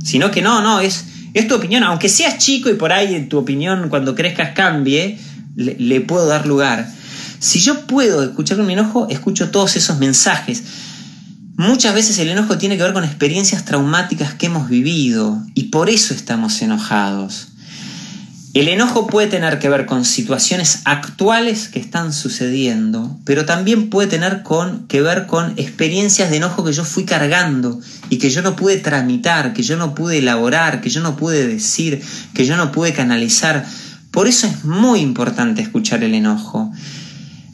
Sino que no, no, es es tu opinión, aunque seas chico y por ahí tu opinión cuando crezcas cambie, le, puedo dar lugar. Si yo puedo escuchar mi enojo, escucho todos esos mensajes. Muchas veces el enojo tiene que ver con experiencias traumáticas que hemos vivido y por eso estamos enojados. El enojo puede tener que ver con situaciones actuales que están sucediendo, pero también puede tener que ver con experiencias de enojo que yo fui cargando y que yo no pude tramitar, que yo no pude elaborar, que yo no pude decir, que yo no pude canalizar. Por eso es muy importante escuchar el enojo.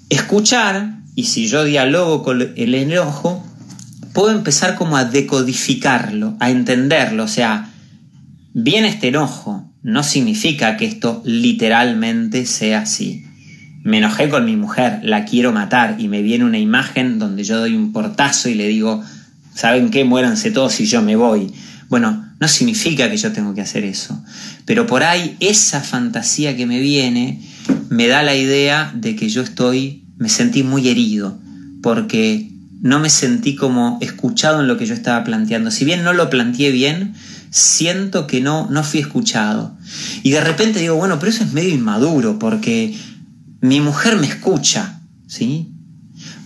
Escuchar, y si yo dialogo con el enojo, puedo empezar como a decodificarlo, a entenderlo. O sea, viene este enojo, no significa que esto literalmente sea así. Me enojé con mi mujer, la quiero matar y me viene una imagen donde yo doy un portazo y le digo, ¿saben qué? Muéranse todos y yo me voy. Bueno, no significa que yo tengo que hacer eso. Pero por ahí esa fantasía que me viene me da la idea de que yo estoy, me sentí muy herido, porque no me sentí como escuchado en lo que yo estaba planteando. Si bien no lo planteé bien, siento que no, no fui escuchado. Y de repente digo, bueno, pero eso es medio inmaduro porque mi mujer me escucha, ¿sí?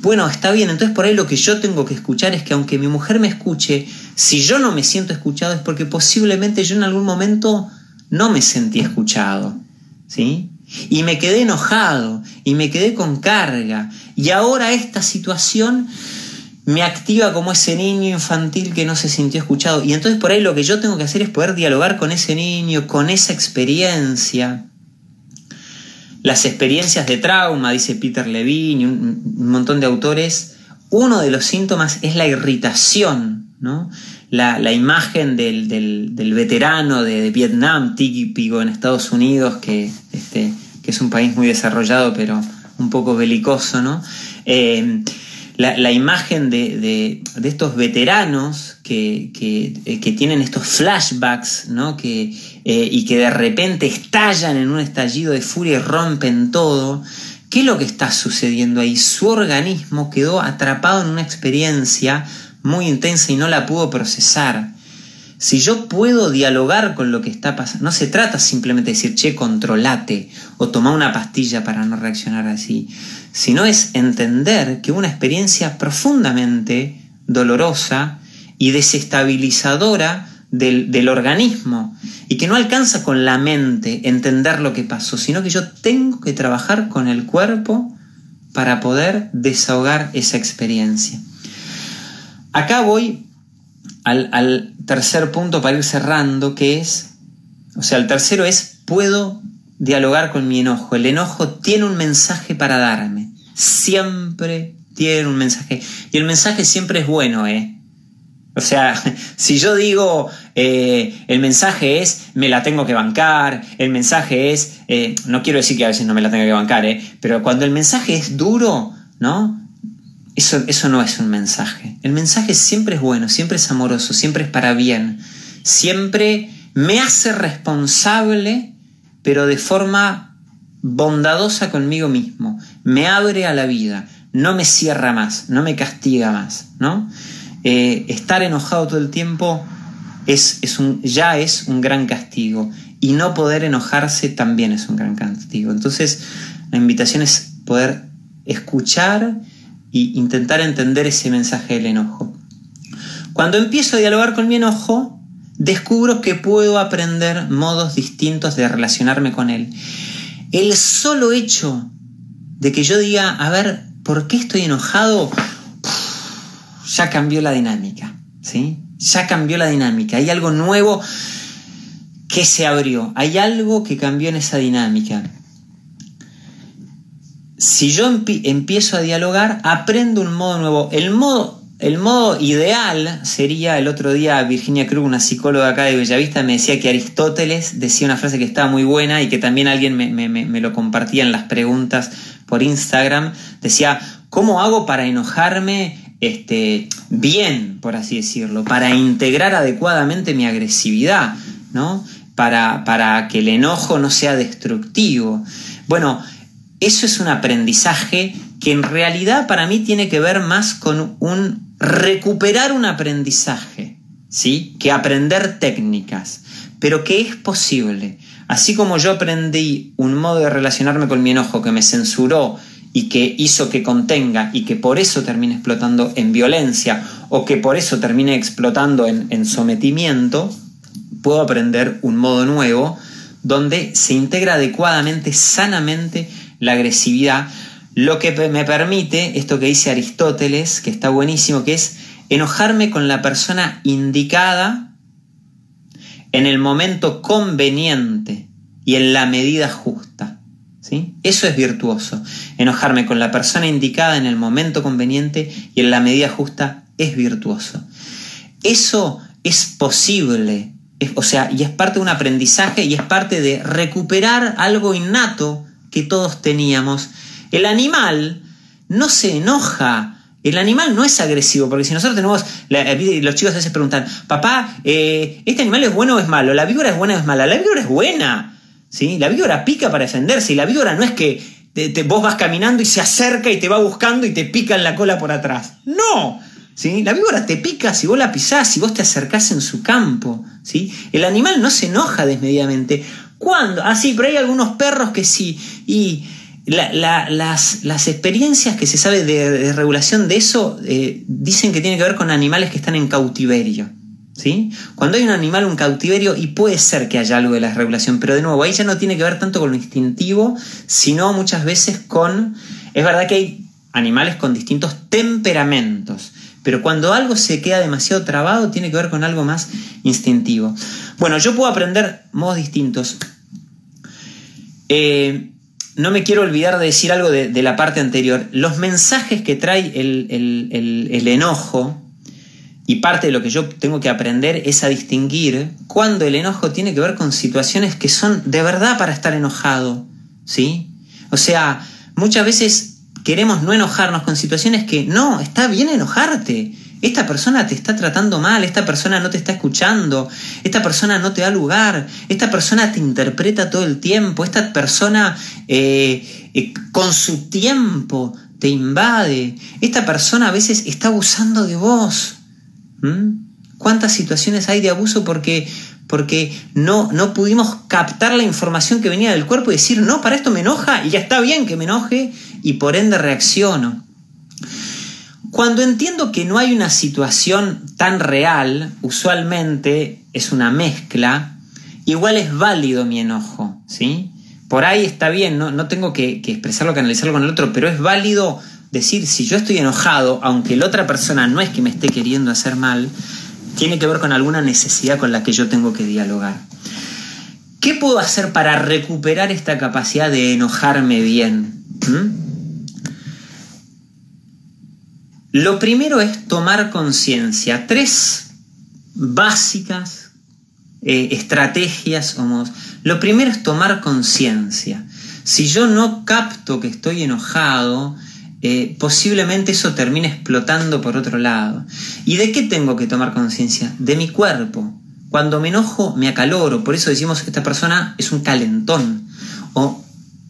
Bueno, está bien, entonces por ahí lo que yo tengo que escuchar es que aunque mi mujer me escuche, si yo no me siento escuchado es porque posiblemente yo en algún momento no me sentí escuchado, ¿sí? Y me quedé enojado y me quedé con carga. Y ahora esta situación me activa como ese niño infantil que no se sintió escuchado. Y entonces por ahí lo que yo tengo que hacer es poder dialogar con ese niño, con esa experiencia. Las experiencias de trauma, dice Peter Levine y un, montón de autores, uno de los síntomas es la irritación, ¿no? La, imagen del, veterano de, Vietnam, típico en Estados Unidos, que, este, que es un país muy desarrollado pero un poco belicoso, ¿no? Eh, la, imagen de, estos veteranos que, eh, tienen estos flashbacks ¿no? que, eh, y que de repente estallan en un estallido de furia y rompen todo. ¿Qué es lo que está sucediendo ahí? Su organismo quedó atrapado en una experiencia muy intensa y no la pudo procesar. Si yo puedo dialogar con lo que está pasando, no se trata simplemente de decir, che, controlate o toma una pastilla para no reaccionar así sino es entender que una experiencia profundamente dolorosa y desestabilizadora del, organismo y que no alcanza con la mente entender lo que pasó, sino que yo tengo que trabajar con el cuerpo para poder desahogar esa experiencia. Acá voy al, tercer punto para ir cerrando, que es, o sea, el tercero es, puedo dialogar con mi enojo. El enojo tiene un mensaje para darme. Siempre tiene un mensaje. Y el mensaje siempre es bueno, ¿eh? O sea, si yo digo, eh, el mensaje es, me la tengo que bancar, el mensaje es, eh, no quiero decir que a veces no me la tenga que bancar, ¿eh? pero cuando el mensaje es duro, ¿no? Eso, eso no es un mensaje. El mensaje siempre es bueno, siempre es amoroso, siempre es para bien, siempre me hace responsable pero de forma bondadosa conmigo mismo. Me abre a la vida, no me cierra más, no me castiga más, ¿no? Eh, estar enojado todo el tiempo es, es un, ya es un gran castigo y no poder enojarse también es un gran castigo. Entonces, la invitación es poder escuchar e intentar entender ese mensaje del enojo. Cuando empiezo a dialogar con mi enojo, descubro que puedo aprender modos distintos de relacionarme con él. El solo hecho de que yo diga, a ver, ¿por qué estoy enojado? Ya cambió la dinámica, ¿sí? Ya cambió la dinámica. Hay algo nuevo que se abrió. Hay algo que cambió en esa dinámica. Si yo empiezo a dialogar, aprendo un modo nuevo. El modo, el modo ideal sería, el otro día Virginia Krug, una psicóloga acá de Bellavista, me decía que Aristóteles decía una frase que estaba muy buena y que también alguien me, me lo compartía en las preguntas por Instagram. Decía, ¿cómo hago para enojarme este, bien, por así decirlo, para integrar adecuadamente mi agresividad, ¿no? Para, para que el enojo no sea destructivo. Bueno, eso es un aprendizaje que en realidad para mí tiene que ver más con un recuperar un aprendizaje, ¿sí? Que aprender técnicas, pero que es posible. Así como yo aprendí un modo de relacionarme con mi enojo que me censuró y que hizo que contenga y que por eso termine explotando en violencia o que por eso termine explotando en, en sometimiento, puedo aprender un modo nuevo donde se integra adecuadamente, sanamente la agresividad, lo que me permite, esto que dice Aristóteles, que está buenísimo, que es enojarme con la persona indicada en el momento conveniente y en la medida justa. ¿sí? Eso es virtuoso. Enojarme con la persona indicada en el momento conveniente y en la medida justa es virtuoso. Eso es posible, o sea, y es parte de un aprendizaje y es parte de recuperar algo innato que todos teníamos. El animal no se enoja. El animal no es agresivo, porque si nosotros tenemos, los chicos a veces preguntan, papá, eh, ¿este animal es bueno o es malo? ¿La víbora es buena o es mala? La víbora es buena. ¿sí? La víbora pica para defenderse y la víbora no es que te, vos vas caminando y se acerca y te va buscando y te pica en la cola por atrás. No. ¿Sí? La víbora te pica si vos la pisás, si vos te acercás en su campo. ¿sí? El animal no se enoja desmedidamente. ¿Cuándo? Ah, sí, pero hay algunos perros que sí. Y las, experiencias que se sabe de, regulación de eso eh, dicen que tiene que ver con animales que están en cautiverio. ¿Sí? Cuando hay un animal en cautiverio, y puede ser que haya algo de la regulación, pero de nuevo, ahí ya no tiene que ver tanto con lo instintivo, sino muchas veces con... Es verdad que hay animales con distintos temperamentos, pero cuando algo se queda demasiado trabado, tiene que ver con algo más instintivo. Bueno, yo puedo aprender modos distintos. Eh, no me quiero olvidar de decir algo de, la parte anterior. Los mensajes que trae el, enojo, y parte de lo que yo tengo que aprender es a distinguir cuando el enojo tiene que ver con situaciones que son de verdad para estar enojado. ¿Sí? O sea, muchas veces queremos no enojarnos con situaciones que no, está bien enojarte. Esta persona te está tratando mal, esta persona no te está escuchando, esta persona no te da lugar, esta persona te interpreta todo el tiempo, esta persona eh, eh, con su tiempo te invade, esta persona a veces está abusando de vos. ¿Cuántas situaciones hay de abuso porque, porque no, no pudimos captar la información que venía del cuerpo y decir, no, para esto me enoja y ya está bien que me enoje y por ende reacciono? Cuando entiendo que no hay una situación tan real, usualmente es una mezcla, igual es válido mi enojo, ¿sí? Por ahí está bien, no, tengo que, que expresarlo, que analizarlo con el otro, pero es válido decir, si yo estoy enojado, aunque la otra persona no es que me esté queriendo hacer mal, tiene que ver con alguna necesidad con la que yo tengo que dialogar. ¿Qué puedo hacer para recuperar esta capacidad de enojarme bien? ¿Mm? Lo primero es tomar conciencia. Tres básicas eh, estrategias. Lo primero es tomar conciencia. Si yo no capto que estoy enojado, eh, posiblemente eso termine explotando por otro lado. ¿Y de qué tengo que tomar conciencia? De mi cuerpo. Cuando me enojo, me acaloro. Por eso decimos que esta persona es un calentón. O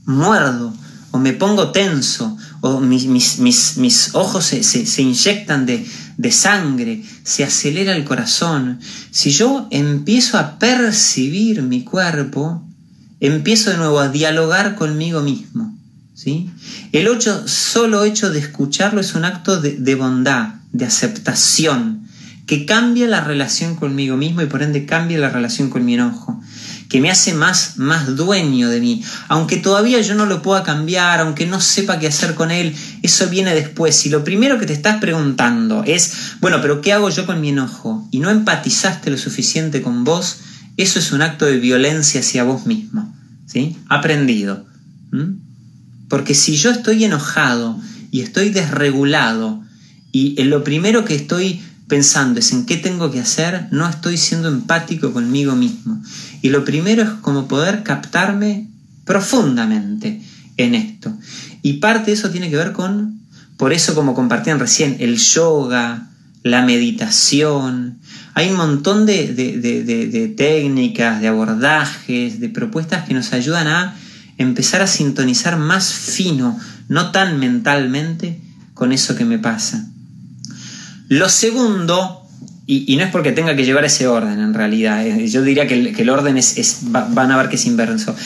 muerdo. O me pongo tenso o mis, mis, ojos se, inyectan de, de, sangre, se acelera el corazón. Si yo empiezo a percibir mi cuerpo, empiezo de nuevo a dialogar conmigo mismo. ¿Sí? El ocho, solo hecho de escucharlo es un acto de, bondad, de aceptación, que cambia la relación conmigo mismo y por ende cambia la relación con mi enojo que me hace más, más dueño de mí. Aunque todavía yo no lo pueda cambiar, aunque no sepa qué hacer con él, eso viene después. Si lo primero que te estás preguntando es, bueno, pero ¿qué hago yo con mi enojo? Y no empatizaste lo suficiente con vos, eso es un acto de violencia hacia vos mismo. ¿Sí? Aprendido. Porque si yo estoy enojado y estoy desregulado y lo primero que estoy pensando es en qué tengo que hacer, no estoy siendo empático conmigo mismo. Y lo primero es como poder captarme profundamente en esto. Y parte de eso tiene que ver con, por eso como compartían recién, el yoga, la meditación. Hay un montón de, de técnicas, de abordajes, de propuestas que nos ayudan a empezar a sintonizar más fino, no tan mentalmente, con eso que me pasa. Lo segundo, y, no es porque tenga que llevar ese orden en realidad, yo diría que el, orden es, van a ver que es inverso.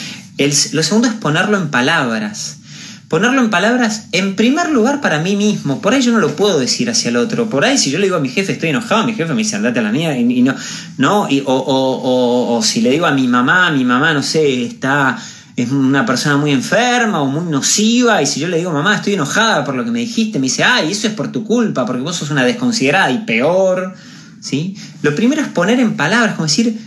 lo segundo es ponerlo en palabras. Ponerlo en palabras, en primer lugar, para mí mismo. Por ahí yo no lo puedo decir hacia el otro. Por ahí, si yo le digo a mi jefe, estoy enojado, mi jefe me dice, andate a la mía. Y, no, no o, si le digo a mi mamá, mi mamá, no sé, está es una persona muy enferma o muy nociva, y si yo le digo, mamá, estoy enojada por lo que me dijiste, me dice, ay, eso es por tu culpa, porque vos sos una desconsiderada y peor, ¿sí? Lo primero es poner en palabras, como decir,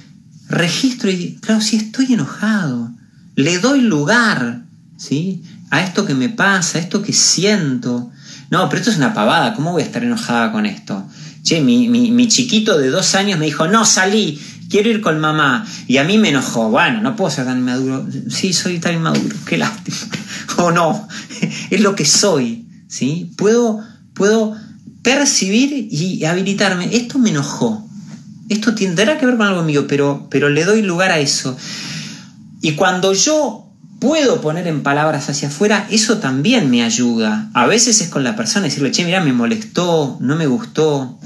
registro y, claro, sí estoy enojado, le doy lugar, ¿sí? A esto que me pasa, a esto que siento. No, pero esto es una pavada, ¿cómo voy a estar enojada con esto? Che, mi, mi, mi chiquito de dos años me dijo, no salí, quiero ir con mamá. Y a mí me enojó, bueno, no puedo ser tan inmaduro. Sí, soy tan inmaduro, qué lástima. o no, es lo que soy, ¿sí? Puedo, puedo percibir y habilitarme. Esto me enojó. Esto tendrá que ver con algo mío, pero, pero le doy lugar a eso. Y cuando yo puedo poner en palabras hacia afuera, eso también me ayuda. A veces es con la persona decirle, che, mira, me molestó, no me gustó,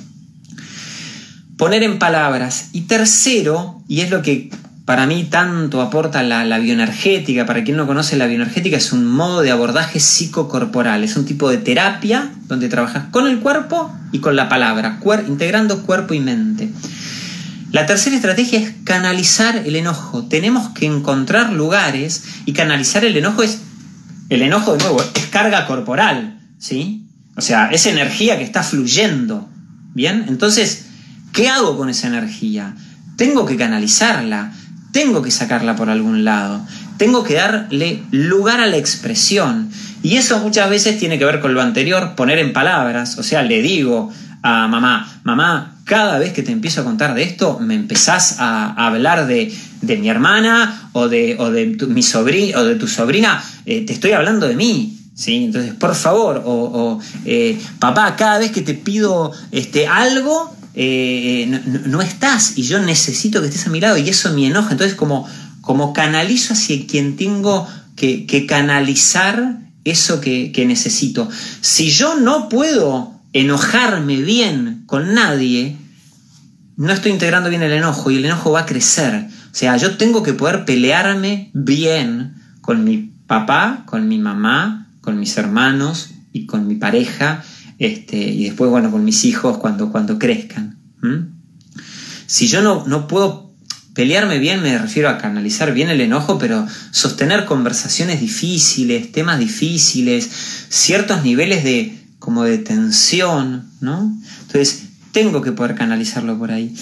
poner en palabras. Y tercero, y es lo que para mí tanto aporta la, bioenergética, para quien no conoce la bioenergética, es un modo de abordaje psicocorporal, es un tipo de terapia donde trabajas con el cuerpo y con la palabra, integrando cuerpo y mente. La tercera estrategia es canalizar el enojo. Tenemos que encontrar lugares y canalizar el enojo es, el enojo de nuevo, es carga corporal, ¿sí? O sea, es energía que está fluyendo, ¿bien? Entonces, ¿Qué hago con esa energía? Tengo que canalizarla, tengo que sacarla por algún lado, tengo que darle lugar a la expresión. Y eso muchas veces tiene que ver con lo anterior, poner en palabras, o sea, le digo a mamá, mamá, cada vez que te empiezo a contar de esto, me empezás a, hablar de, mi hermana o de, de tu, mi sobrina o de tu sobrina, eh, te estoy hablando de mí, ¿sí? Entonces, por favor, o, eh, papá, cada vez que te pido este, algo, eh, no, estás y yo necesito que estés a mi lado y eso me enoja. Entonces como, como canalizo hacia quien tengo que, canalizar eso que, que, necesito. Si yo no puedo enojarme bien con nadie, no estoy integrando bien el enojo y el enojo va a crecer. O sea, yo tengo que poder pelearme bien con mi papá, con mi mamá, con mis hermanos y con mi pareja este, y después, bueno, con mis hijos cuando, cuando crezcan. Si yo no, no puedo pelearme bien, me refiero a canalizar bien el enojo, pero sostener conversaciones difíciles, temas difíciles, ciertos niveles de como de tensión, ¿no? Entonces, tengo que poder canalizarlo por ahí.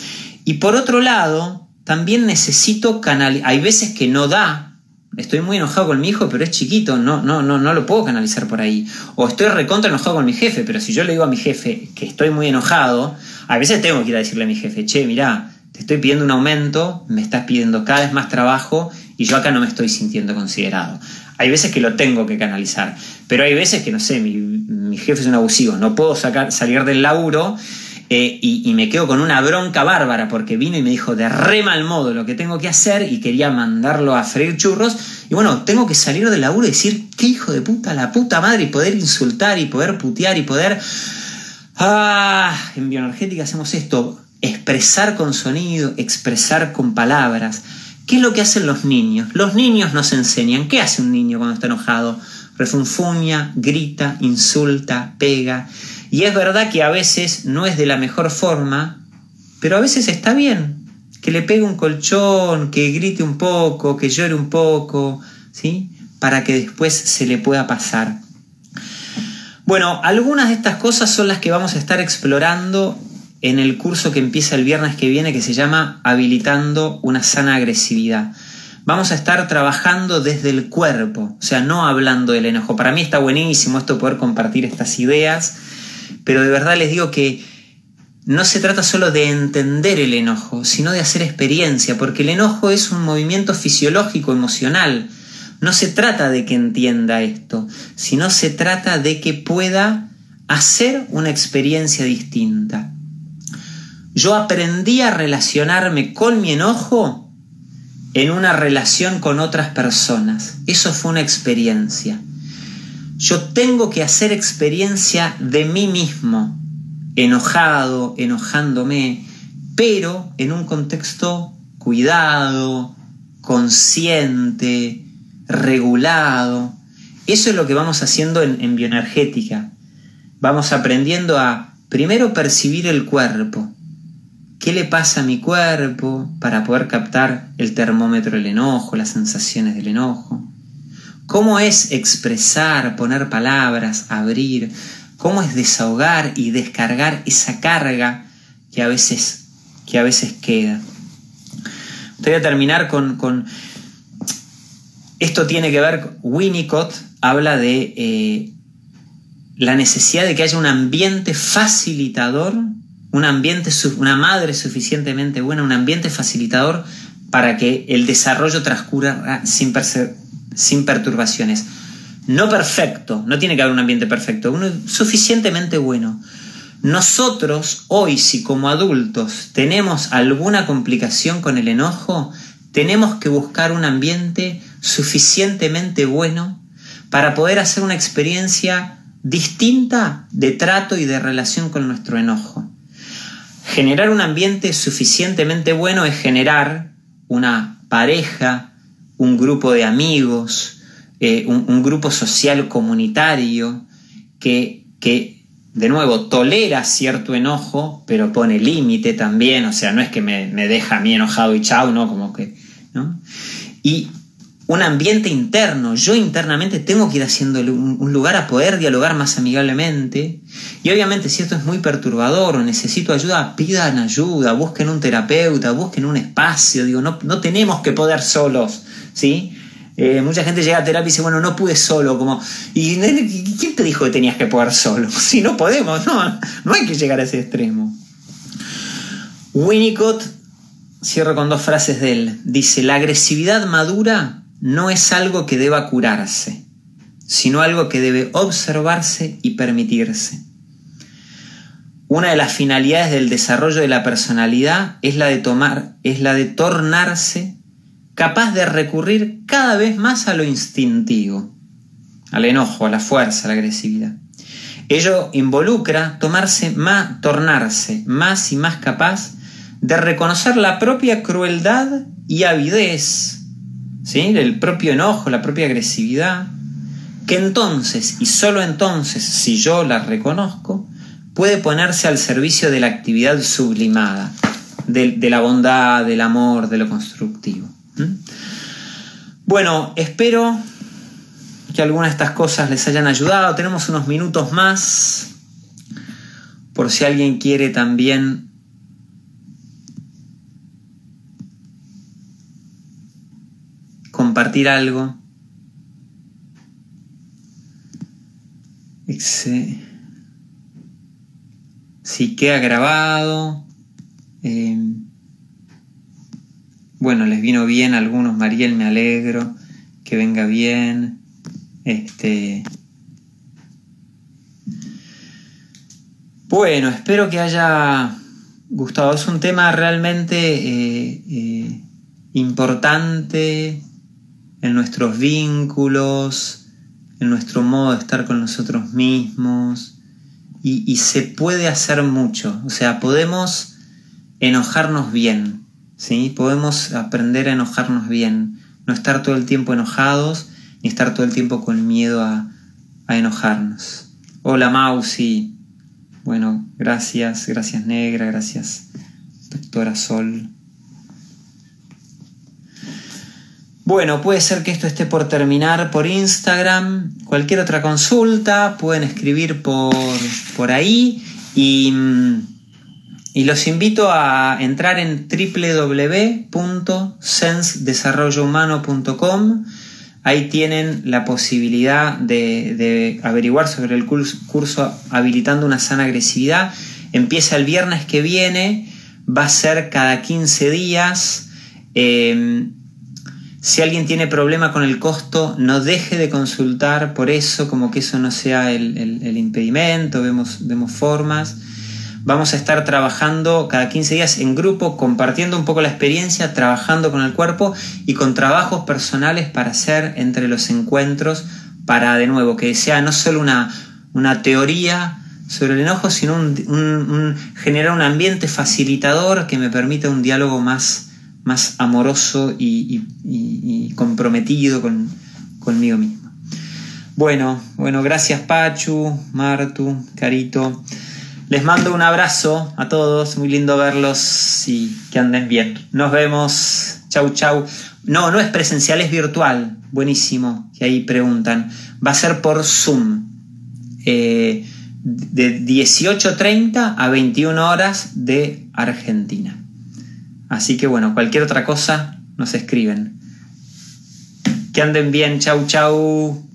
Y por otro lado, también necesito canalizar, hay veces que no da estoy muy enojado con mi hijo, pero es chiquito, no, no, no, no lo puedo canalizar por ahí. O estoy recontra enojado con mi jefe, pero si yo le digo a mi jefe que estoy muy enojado, a veces tengo que ir a decirle a mi jefe, che, mira, te estoy pidiendo un aumento, me estás pidiendo cada vez más trabajo y yo acá no me estoy sintiendo considerado. Hay veces que lo tengo que canalizar, pero hay veces que, no sé, mi, mi jefe es un abusivo, no puedo sacar, salir del laburo eh, y, me quedo con una bronca bárbara porque vino y me dijo de re mal modo lo que tengo que hacer y quería mandarlo a freír churros. Y bueno, tengo que salir del laburo y decir, qué hijo de puta, la puta madre, y poder insultar y poder putear y poder... Ah, en bioenergética hacemos esto, expresar con sonido, expresar con palabras. ¿Qué es lo que hacen los niños? Los niños nos enseñan. ¿Qué hace un niño cuando está enojado? Refunfuña, grita, insulta, pega. Y es verdad que a veces no es de la mejor forma, pero a veces está bien. Que le pegue un colchón, que grite un poco, que llore un poco, ¿sí? Para que después se le pueda pasar. Bueno, algunas de estas cosas son las que vamos a estar explorando en el curso que empieza el viernes que viene que se llama Habilitando una sana agresividad. vamos a estar trabajando desde el cuerpo, o sea, no hablando del enojo. Para mí está buenísimo esto poder compartir estas ideas, pero de verdad les digo que no se trata solo de entender el enojo, sino de hacer experiencia, porque el enojo es un movimiento fisiológico, emocional. No se trata de que entienda esto, sino se trata de que pueda hacer una experiencia distinta. Yo aprendí a relacionarme con mi enojo en una relación con otras personas. Eso fue una experiencia. Yo tengo que hacer experiencia de mí mismo, enojado, enojándome, pero en un contexto cuidado, consciente, regulado. Eso es lo que vamos haciendo en, bioenergética. Vamos aprendiendo a primero percibir el cuerpo. ¿Qué le pasa a mi cuerpo para poder captar el termómetro del enojo, las sensaciones del enojo? ¿Cómo es expresar, poner palabras, abrir? ¿Cómo es desahogar y descargar esa carga que a veces, que a veces queda? Voy a terminar con, esto tiene que ver, Winnicott habla de eh, la necesidad de que haya un ambiente facilitador, un ambiente, una madre suficientemente buena, un ambiente facilitador para que el desarrollo transcurra sin, sin perturbaciones. No perfecto, no tiene que haber un ambiente perfecto, uno suficientemente bueno. Nosotros hoy, si como adultos tenemos alguna complicación con el enojo, tenemos que buscar un ambiente suficientemente bueno para poder hacer una experiencia distinta de trato y de relación con nuestro enojo. Generar un ambiente suficientemente bueno es generar una pareja, un grupo de amigos, eh, un, grupo social comunitario que, que, de nuevo, tolera cierto enojo, pero pone límite también, o sea, no es que me, me deja a mí enojado y chao, ¿no? Como que, ¿no? Y un ambiente interno. Yo internamente tengo que ir haciéndole un, lugar a poder dialogar más amigablemente. Y obviamente si esto es muy perturbador necesito ayuda, pidan ayuda, busquen un terapeuta, busquen un espacio. Digo, no, no tenemos que poder solos, ¿sí? Eh, mucha gente llega a terapia y dice, bueno, no pude solo, como, ¿y quién te dijo que tenías que poder solo? Si no podemos, no, no hay que llegar a ese extremo. Winnicott, cierro con dos frases de él, dice, la agresividad madura no es algo que deba curarse, sino algo que debe observarse y permitirse. Una de las finalidades del desarrollo de la personalidad es la de tomar, es la de tornarse capaz de recurrir cada vez más a lo instintivo, al enojo, a la fuerza, a la agresividad. Ello involucra tomarse más, tornarse más y más capaz de reconocer la propia crueldad y avidez el propio enojo, la propia agresividad, que entonces, y solo entonces, si yo la reconozco, puede ponerse al servicio de la actividad sublimada, de, la bondad, del amor, de lo constructivo. Bueno, espero que algunas de estas cosas les hayan ayudado. Tenemos unos minutos más por si alguien quiere también compartir algo. Si queda grabado. Eh, bueno, les vino bien a algunos, Mariel, me alegro. Que venga bien. Este. Bueno, espero que haya gustado. Es un tema realmente eh, eh, importante, en nuestros vínculos, en nuestro modo de estar con nosotros mismos. Y, se puede hacer mucho. O sea, podemos enojarnos bien. ¿Sí? Podemos aprender a enojarnos bien. No estar todo el tiempo enojados ni estar todo el tiempo con miedo a, a enojarnos. Hola Mausi. Bueno, gracias, gracias Negra, gracias Doctora Sol. Bueno, puede ser que esto esté por terminar por Instagram. Cualquier otra consulta pueden escribir por, por ahí. Y, y los invito a entrar en www.sensedesarrollohumano.com. Ahí tienen la posibilidad de, averiguar sobre el curso, Habilitando una sana agresividad. Empieza el viernes que viene, va a ser cada 15 días. Em, si alguien tiene problema con el costo, no deje de consultar por eso, como que eso no sea el, impedimento, vemos formas. Vamos a estar trabajando cada 15 días en grupo, compartiendo un poco la experiencia, trabajando con el cuerpo y con trabajos personales para hacer entre los encuentros, para de nuevo que sea no solo una, una teoría sobre el enojo, sino generar un ambiente facilitador que me permita un diálogo más, más amoroso y, comprometido con, conmigo mismo. Bueno, bueno, gracias Pachu, Martu, Carito. Les mando un abrazo a todos, muy lindo verlos y que anden bien. Nos vemos, chau chau. No, no es presencial, es virtual, buenísimo, que ahí preguntan. Va a ser por Zoom, eh, de 18.30 a 21 horas de Argentina. Así que bueno, cualquier otra cosa nos escriben. Que anden bien, chau chau.